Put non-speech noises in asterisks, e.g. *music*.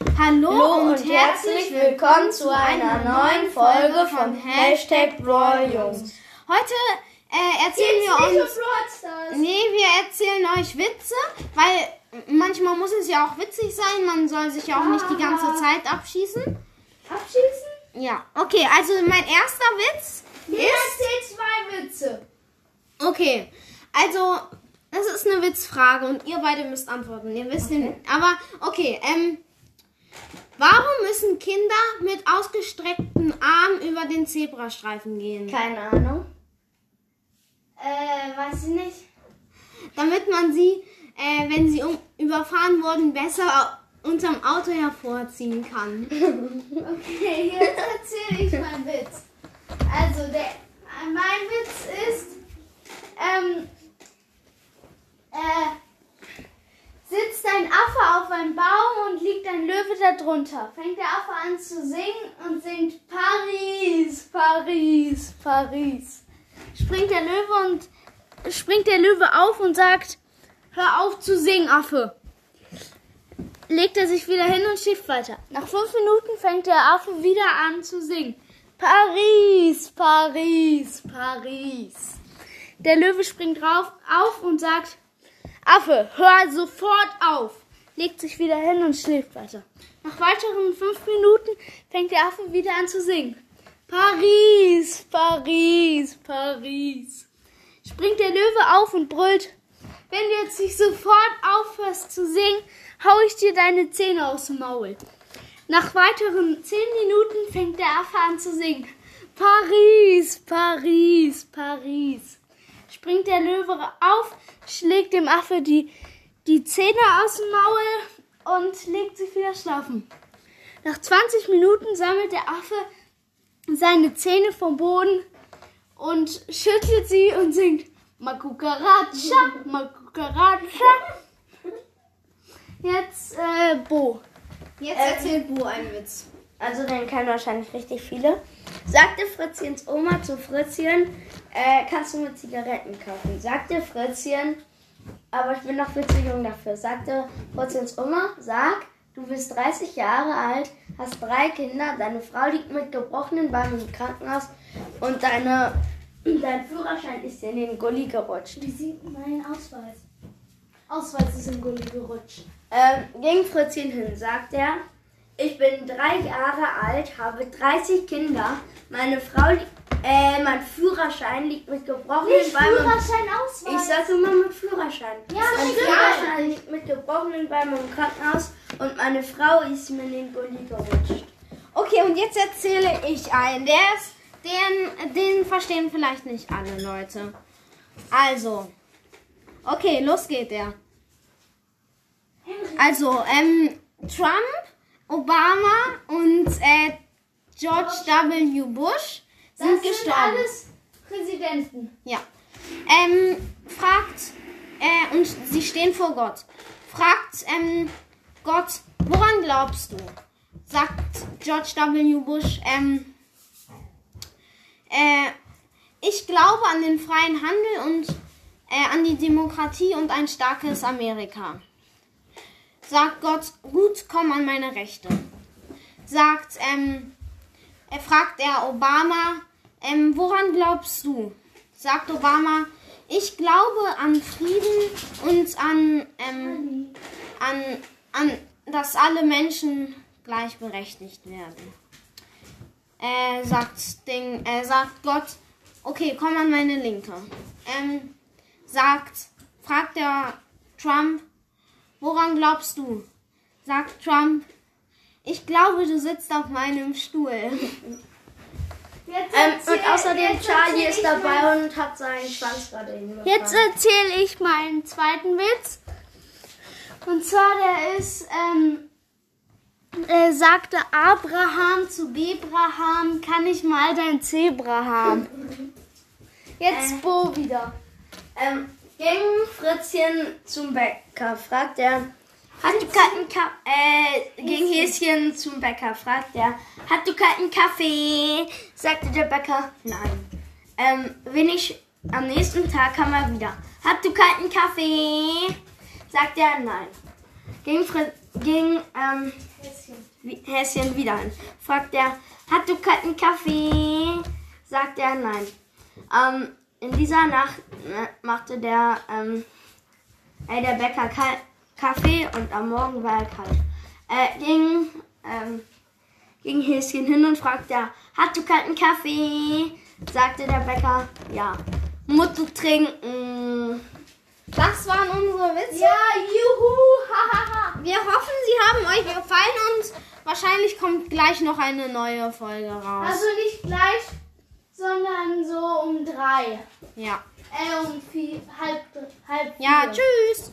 Hallo, Hallo und, herzlich willkommen zu einer neuen Folge von Hashtag Brawl Jungs. Heute äh, erzählen wir uns. Nee, wir erzählen euch Witze, weil manchmal muss es ja auch witzig sein. Man soll sich ja auch nicht die ganze Zeit abschießen. Abschießen? Ja, okay, also mein erster Witz Jeder erzählt zwei Witze. Okay, also das ist eine Witzfrage und ihr beide müsst antworten. Ihr wisst den, aber okay, ähm, warum müssen Kinder mit ausgestreckten Armen über den Zebrastreifen gehen? Keine Ahnung. Äh, weiß ich nicht. Damit man sie, äh, wenn sie um, überfahren wurden, besser unterm Auto hervorziehen kann. *laughs* Okay, jetzt erzähle ich meinen Witz. Also, der, mein Witz ist, ähm, äh, sitzt ein Affe auf einem Baum und liegt darunter. Fängt der Affe an zu singen und singt Paris, Paris, Paris. Springt der Löwe und springt der Löwe auf und sagt, hör auf zu singen, Affe. Legt er sich wieder hin und schläft weiter. Nach fünf Minuten fängt der Affe wieder an zu singen. Paris, Paris, Paris. Der Löwe springt drauf auf und sagt, Affe, hör sofort auf. Legt sich wieder hin und schläft weiter. Nach weiteren fünf Minuten fängt der Affe wieder an zu singen. Paris, Paris, Paris. Springt der Löwe auf und brüllt, wenn du jetzt nicht sofort aufhörst zu singen, hau ich dir deine Zähne aus dem Maul. Nach weiteren zehn Minuten fängt der Affe an zu singen. Paris, Paris, Paris. Springt der Löwe auf, schlägt dem Affe die, die Zähne aus dem Maul und legt sich wieder schlafen. Nach 20 Minuten sammelt der Affe seine Zähne vom Boden und schüttelt sie und singt Makukaracha, Makukaracha. Jetzt äh, Bo. Jetzt erzählt Bo einen Witz. Also den kennen wahrscheinlich richtig viele. Sagte Fritzchens Oma zu Fritzchen, äh, kannst du mir Zigaretten kaufen? Sagte Fritzchen, aber ich bin noch viel zu jung dafür. Sagte Fritzchens Oma, sag, du bist 30 Jahre alt, hast drei Kinder, deine Frau liegt mit gebrochenen Beinen im Krankenhaus und deine, dein Führerschein ist in den Gully gerutscht. Wie sieht mein Ausweis? Ausweis ist im Gully gerutscht. Ähm, ging Fritzchen hin, sagt er. Ich bin drei Jahre alt, habe 30 Kinder. Meine Frau, li- äh, mein Führerschein liegt mit gebrochenen Nicht Beinen. Führerschein, Ausweis. Ich sage immer mit Führerschein. Ja, mein. Führerschein liegt mit gebrochenen Beinen im Krankenhaus und meine Frau ist mir in den Gully gerutscht. Okay, und jetzt erzähle ich einen. Der ist, den, den verstehen vielleicht nicht alle Leute. Also, okay, los geht der. Also, ähm, Trump, Obama und äh, George W. Bush sind das sind gestorben. alles Präsidenten. Ja. Ähm, fragt, äh, und sie stehen vor Gott. Fragt, ähm, Gott, woran glaubst du? Sagt George W. Bush, ähm, äh, ich glaube an den freien Handel und äh, an die Demokratie und ein starkes Amerika. Sagt Gott, gut, komm an meine Rechte. Sagt, ähm, er fragt er Obama, ähm, woran glaubst du? Sagt Obama, ich glaube an Frieden und an, ähm, an, an, dass alle Menschen gleichberechtigt werden. Äh, sagt Ding, äh, sagt Gott, okay, komm an meine Linke. Ähm, sagt, fragt der Trump, woran glaubst du? Sagt Trump, ich glaube, du sitzt auf meinem Stuhl. *laughs* Jetzt Ähm, und außerdem Charlie ist dabei und hat seinen Schwanz gerade hingefahren. Jetzt erzähle ich meinen zweiten Witz. Und zwar, der ist, ähm, äh, sagte Abraham zu Bebraham, kann ich mal dein Zebra haben? Jetzt Äh. Bo wieder. Ähm, ging Fritzchen zum Bäcker, fragt er, hat du kalten Ka äh, ging Häschen zum Bäcker, fragt er, hat du kalten Kaffee? Sagte der Bäcker, nein. Ähm, wenig am nächsten Tag kam er wieder. Hat du kalten Kaffee? Sagt er, nein. Ging Fritz ging ähm, Häschen wieder hin. Fragt er, hat du kalten Kaffee? Sagt er nein. Ähm, in dieser Nacht ne, machte der, ähm, äh, der Bäcker kal Kaffee und am Morgen war er kalt. Äh, ging, ähm, ging Häschen hin und fragte, hat du kalten Kaffee? Sagte der Bäcker, ja. Musst du trinken. Das waren unsere Witze. Ja, juhu, hahaha. Wir hoffen, sie haben euch gefallen und wahrscheinlich kommt gleich noch eine neue Folge raus. Also nicht gleich, sondern so um drei. ja. Äh, um vier, halb, halb Ja, vier. tschüss.